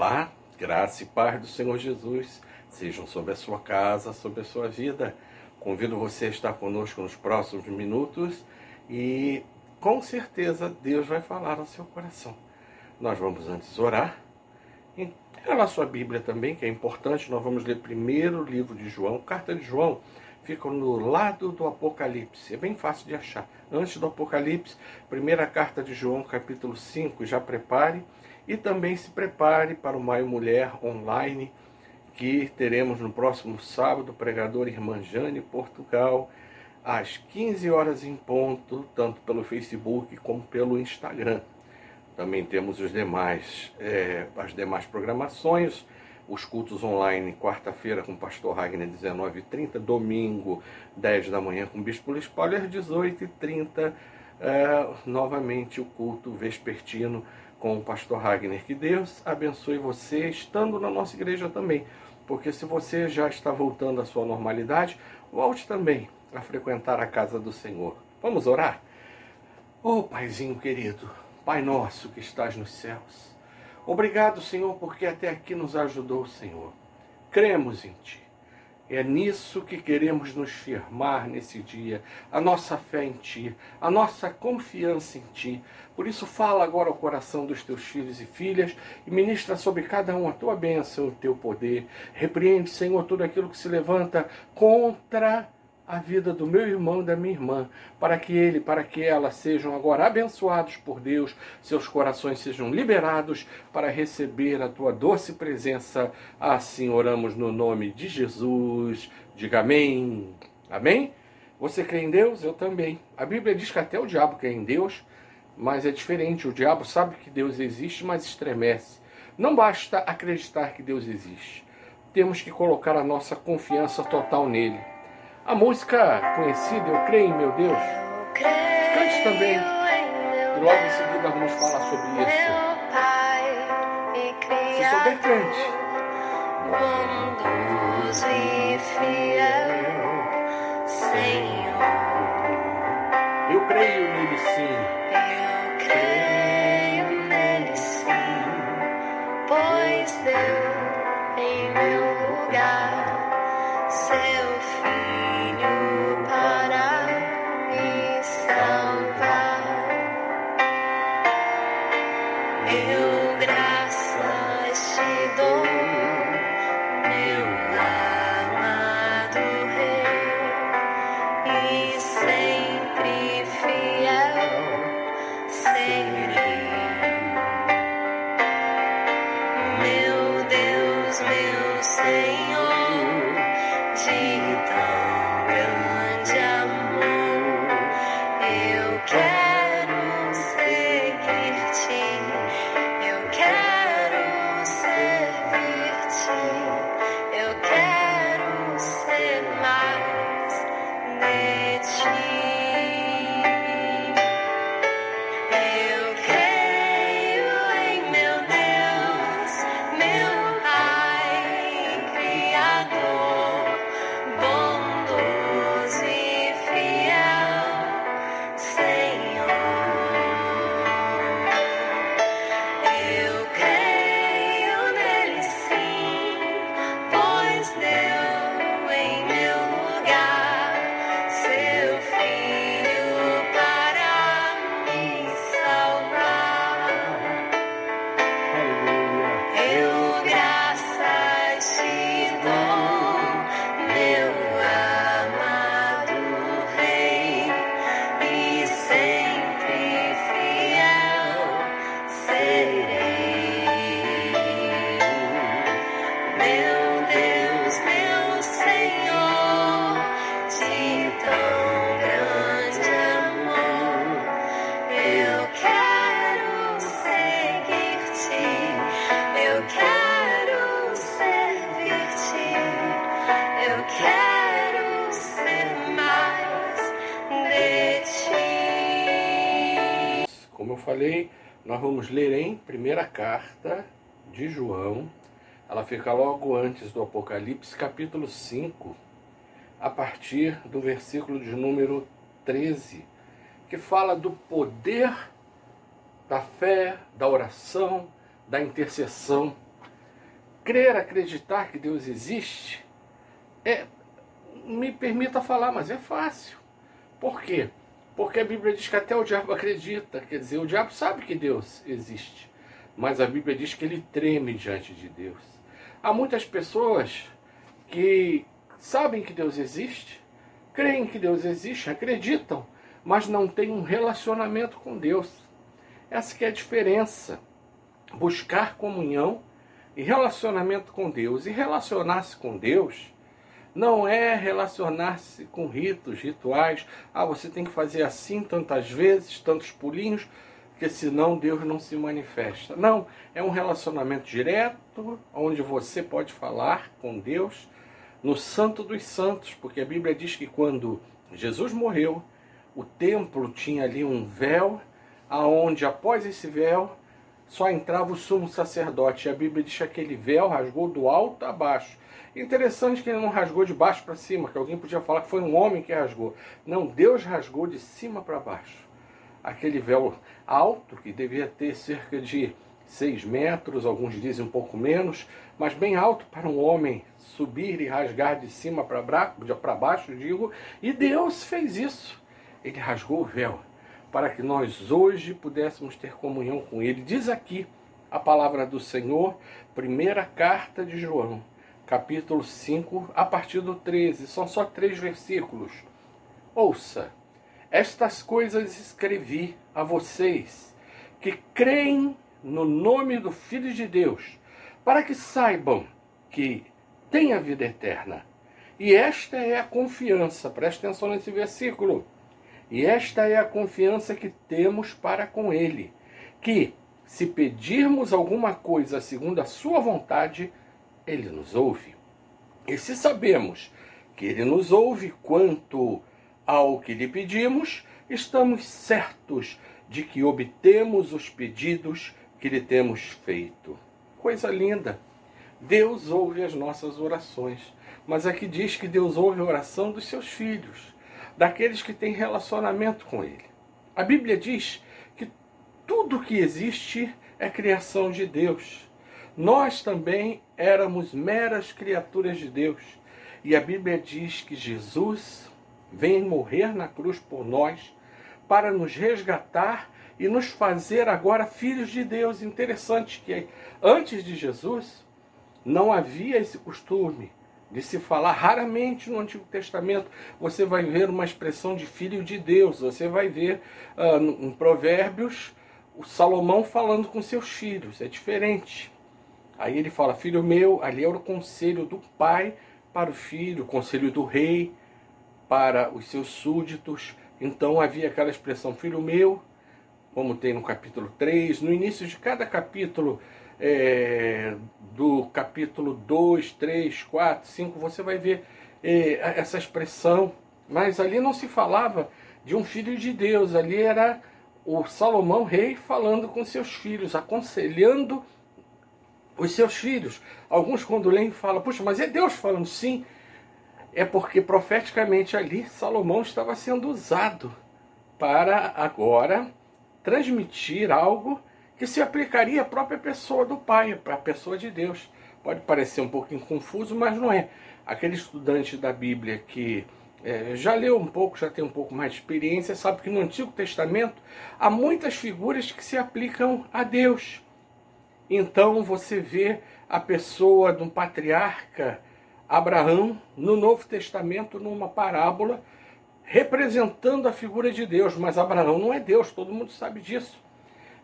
Olá, graça e paz do Senhor Jesus sejam sobre a sua casa, sobre a sua vida. Convido você a estar conosco nos próximos minutos e com certeza Deus vai falar ao seu coração. Nós vamos antes orar. Pega a sua Bíblia também, que é importante. Nós vamos ler primeiro o livro de João, carta de João, fica no lado do Apocalipse. É bem fácil de achar. Antes do Apocalipse, primeira carta de João, capítulo 5. Já prepare e também se prepare para o Maio Mulher online que teremos no próximo sábado, pregador Irmã Jane, Portugal, às 15 horas em ponto, tanto pelo Facebook como pelo Instagram. Também temos os demais, é, as demais programações, os cultos online, quarta-feira com o pastor Ragnar, 19h30, domingo, 10 da manhã com o Bispo Spoiler, 18h30, é, novamente o culto vespertino com o pastor Ragnar. Que Deus abençoe você estando na nossa igreja também. Porque se você já está voltando à sua normalidade, volte também a frequentar a casa do Senhor. Vamos orar? Ô oh, Paizinho querido, Pai nosso que estás nos céus, obrigado, Senhor, porque até aqui nos ajudou Senhor. Cremos em Ti. É nisso que queremos nos firmar nesse dia, a nossa fé em Ti, a nossa confiança em Ti. Por isso, fala agora ao coração dos teus filhos e filhas e ministra sobre cada um a tua bênção, o teu poder. Repreende, Senhor, tudo aquilo que se levanta contra a vida do meu irmão e da minha irmã, para que ele, para que ela sejam agora abençoados por Deus, seus corações sejam liberados para receber a tua doce presença. Assim oramos no nome de Jesus. Diga amém. Amém? Você crê em Deus? Eu também. A Bíblia diz que até o diabo crê em Deus, mas é diferente. O diabo sabe que Deus existe, mas estremece. Não basta acreditar que Deus existe. Temos que colocar a nossa confiança total nele. A música conhecida, Eu Creio em Meu Deus, cante também. E logo em seguida vamos falar sobre isso. Se souber, cante. Bondoso e fiel, Senhor. Eu creio nele sim. Falei, nós vamos ler em primeira carta de João. Ela fica logo antes do Apocalipse, capítulo 5, a partir do versículo de número 13, que fala do poder da fé, da oração, da intercessão crer, acreditar que Deus existe, é, me permita falar, mas é fácil. Por quê? Porque a Bíblia diz que até o diabo acredita, quer dizer, o diabo sabe que Deus existe, mas a Bíblia diz que ele treme diante de Deus. Há muitas pessoas que sabem que Deus existe, creem que Deus existe, acreditam, mas não têm um relacionamento com Deus. Essa que é a diferença. Buscar comunhão e relacionamento com Deus. E relacionar-se com Deus não é relacionar-se com ritos, rituais. Ah, você tem que fazer assim tantas vezes, tantos pulinhos, porque senão Deus não se manifesta. Não, é um relacionamento direto, onde você pode falar com Deus no Santo dos Santos, porque a Bíblia diz que quando Jesus morreu, o templo tinha ali um véu, aonde após esse véu só entrava o sumo sacerdote. E a Bíblia diz que aquele véu rasgou do alto a baixo. Interessante que ele não rasgou de baixo para cima, que alguém podia falar que foi um homem que rasgou. Não, Deus rasgou de cima para baixo. Aquele véu alto, que devia ter cerca de 6 metros, alguns dizem um pouco menos, mas bem alto para um homem subir e rasgar de cima para baixo, digo, e Deus fez isso. Ele rasgou o véu para que nós hoje pudéssemos ter comunhão com Ele. Diz aqui a palavra do Senhor, primeira carta de João, capítulo 5, a partir do 13. São só três versículos. Ouça, estas coisas escrevi a vocês que creem no nome do Filho de Deus, para que saibam que têm a vida eterna. E esta é a confiança, preste atenção nesse versículo e esta é a confiança que temos para com Ele, que, se pedirmos alguma coisa segundo a Sua vontade, Ele nos ouve. E se sabemos que Ele nos ouve quanto ao que lhe pedimos, estamos certos de que obtemos os pedidos que lhe temos feito. Coisa linda! Deus ouve as nossas orações, mas aqui diz que Deus ouve a oração dos seus filhos daqueles que têm relacionamento com Ele. A Bíblia diz que tudo que existe é criação de Deus. Nós também éramos meras criaturas de Deus. E a Bíblia diz que Jesus vem morrer na cruz por nós para nos resgatar e nos fazer agora filhos de Deus. Interessante que antes de Jesus não havia esse costume de se falar raramente no Antigo Testamento. Você vai ver uma expressão de filho de Deus. Você vai ver uh, em Provérbios o Salomão falando com seus filhos. É diferente. Aí ele fala: Filho meu, ali era o conselho do pai para o filho, o conselho do rei para os seus súditos. Então havia aquela expressão: Filho meu, como tem no capítulo 3. No início de cada capítulo é, do capítulo 2, 3, 4, 5, você vai ver é, essa expressão. Mas ali não se falava de um filho de Deus, ali era o Salomão rei falando com seus filhos, aconselhando os seus filhos. Alguns quando leem falam, puxa, mas é Deus falando sim. É porque profeticamente ali Salomão estava sendo usado para agora transmitir algo que se aplicaria à própria pessoa do Pai, à pessoa de Deus. Pode parecer um pouquinho confuso, mas não é. Aquele estudante da Bíblia que é, já leu um pouco, já tem um pouco mais de experiência, sabe que no Antigo Testamento há muitas figuras que se aplicam a Deus. Então você vê a pessoa um patriarca Abraão no Novo Testamento numa parábola representando a figura de Deus, mas Abraão não é Deus, todo mundo sabe disso.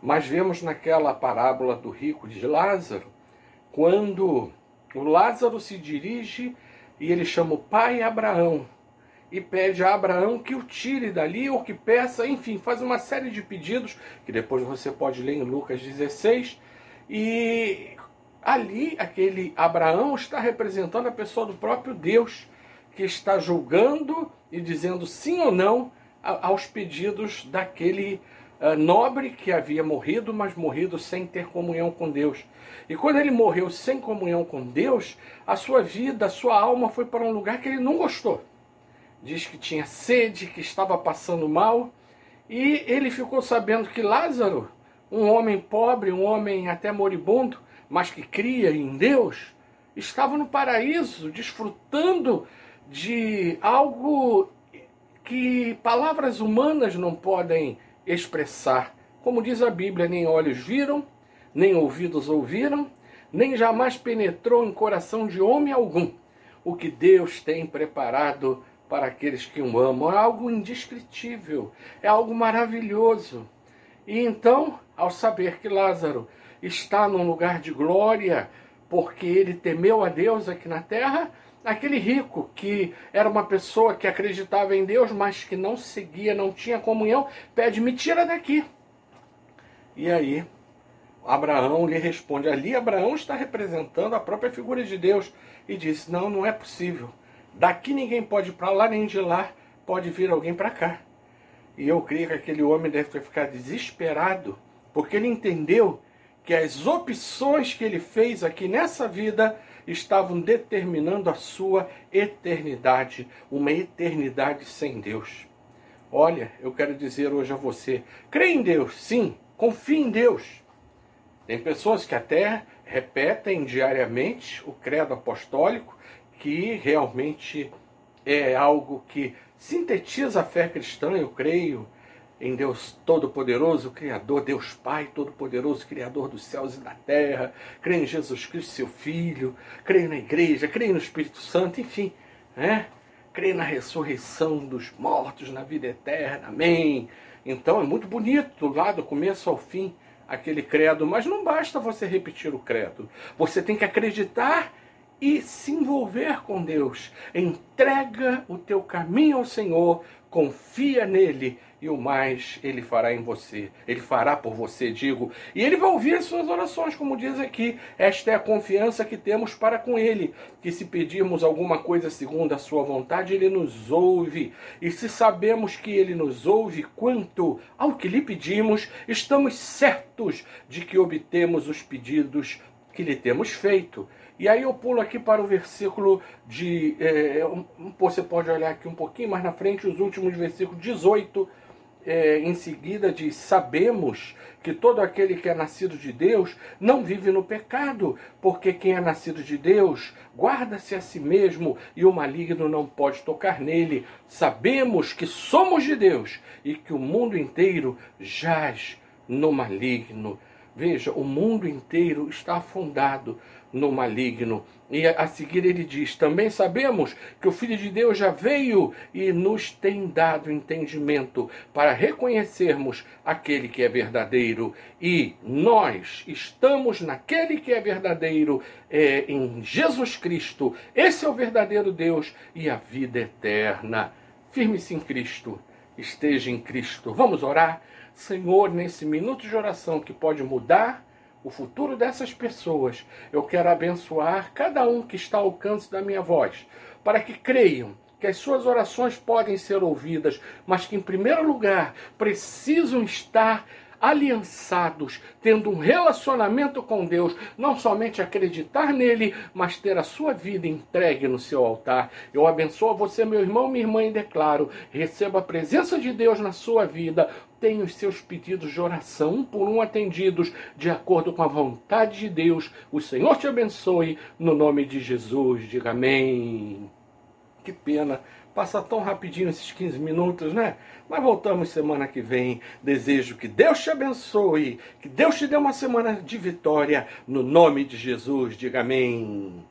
Mas vemos naquela parábola do rico de Lázaro, quando o Lázaro se dirige e ele chama o pai Abraão e pede a Abraão que o tire dali ou que peça, enfim, faz uma série de pedidos que depois você pode ler em Lucas 16. E ali aquele Abraão está representando a pessoa do próprio Deus que está julgando e dizendo sim ou não aos pedidos daquele uh, nobre que havia morrido, mas morrido sem ter comunhão com Deus. E quando ele morreu sem comunhão com Deus, a sua vida, a sua alma foi para um lugar que ele não gostou. Diz que tinha sede, que estava passando mal, e ele ficou sabendo que Lázaro, um homem pobre, um homem até moribundo, mas que cria em Deus, estava no paraíso, desfrutando de algo que palavras humanas não podem expressar. Como diz a Bíblia, nem olhos viram, nem ouvidos ouviram, nem jamais penetrou em coração de homem algum o que Deus tem preparado para aqueles que o amam. É algo indescritível, é algo maravilhoso. E então, ao saber que Lázaro está num lugar de glória, porque ele temeu a Deus aqui na terra, aquele rico que era uma pessoa que acreditava em Deus, mas que não seguia, não tinha comunhão, pede: me tira daqui. E aí, Abraão lhe responde: ali Abraão está representando a própria figura de Deus e diz: não, não é possível. Daqui ninguém pode ir para lá, nem de lá pode vir alguém para cá. E eu creio que aquele homem deve ter ficado desesperado, porque ele entendeu que as opções que ele fez aqui nessa vida estavam determinando a sua eternidade, uma eternidade sem Deus. Olha, eu quero dizer hoje a você: crê em Deus, sim, confie em Deus. Tem pessoas que até repetem diariamente o credo apostólico, que realmente é algo que sintetiza a fé cristã, eu creio em Deus Todo-Poderoso, Criador, Deus Pai Todo-Poderoso, Criador dos céus e da terra, creio em Jesus Cristo, seu Filho, creio na igreja, creio no Espírito Santo, enfim, né? creio na ressurreição dos mortos, na vida eterna, amém. Então é muito bonito, lá do começo ao fim, aquele credo, mas não basta você repetir o credo, você tem que acreditar e se envolver com Deus. Entrega o teu caminho ao Senhor, confia nele e o mais ele fará em você. Ele fará por você, digo. E ele vai ouvir as suas orações, como diz aqui. Esta é a confiança que temos para com ele, que se pedirmos alguma coisa segundo a sua vontade, ele nos ouve. E se sabemos que ele nos ouve quanto ao que lhe pedimos, estamos certos de que obtemos os pedidos que lhe temos feito. E aí eu pulo aqui para o versículo de. É, você pode olhar aqui um pouquinho mais na frente, os últimos versículos 18. É, em seguida diz: Sabemos que todo aquele que é nascido de Deus não vive no pecado, porque quem é nascido de Deus guarda-se a si mesmo e o maligno não pode tocar nele. Sabemos que somos de Deus e que o mundo inteiro jaz no maligno. Veja, o mundo inteiro está afundado no maligno. E a seguir ele diz: Também sabemos que o Filho de Deus já veio e nos tem dado entendimento para reconhecermos aquele que é verdadeiro. E nós estamos naquele que é verdadeiro, é, em Jesus Cristo. Esse é o verdadeiro Deus e a vida eterna. Firme-se em Cristo, esteja em Cristo. Vamos orar? Senhor, nesse minuto de oração que pode mudar o futuro dessas pessoas, eu quero abençoar cada um que está ao alcance da minha voz, para que creiam que as suas orações podem ser ouvidas, mas que, em primeiro lugar, precisam estar aliançados, tendo um relacionamento com Deus, não somente acreditar nele, mas ter a sua vida entregue no seu altar. Eu abençoo você, meu irmão, minha irmã, e declaro: receba a presença de Deus na sua vida, tenha os seus pedidos de oração um por um atendidos, de acordo com a vontade de Deus. O Senhor te abençoe, no nome de Jesus. Diga amém. Que pena Passa tão rapidinho esses 15 minutos, né? Mas voltamos semana que vem. Desejo que Deus te abençoe, que Deus te dê uma semana de vitória. No nome de Jesus, diga amém.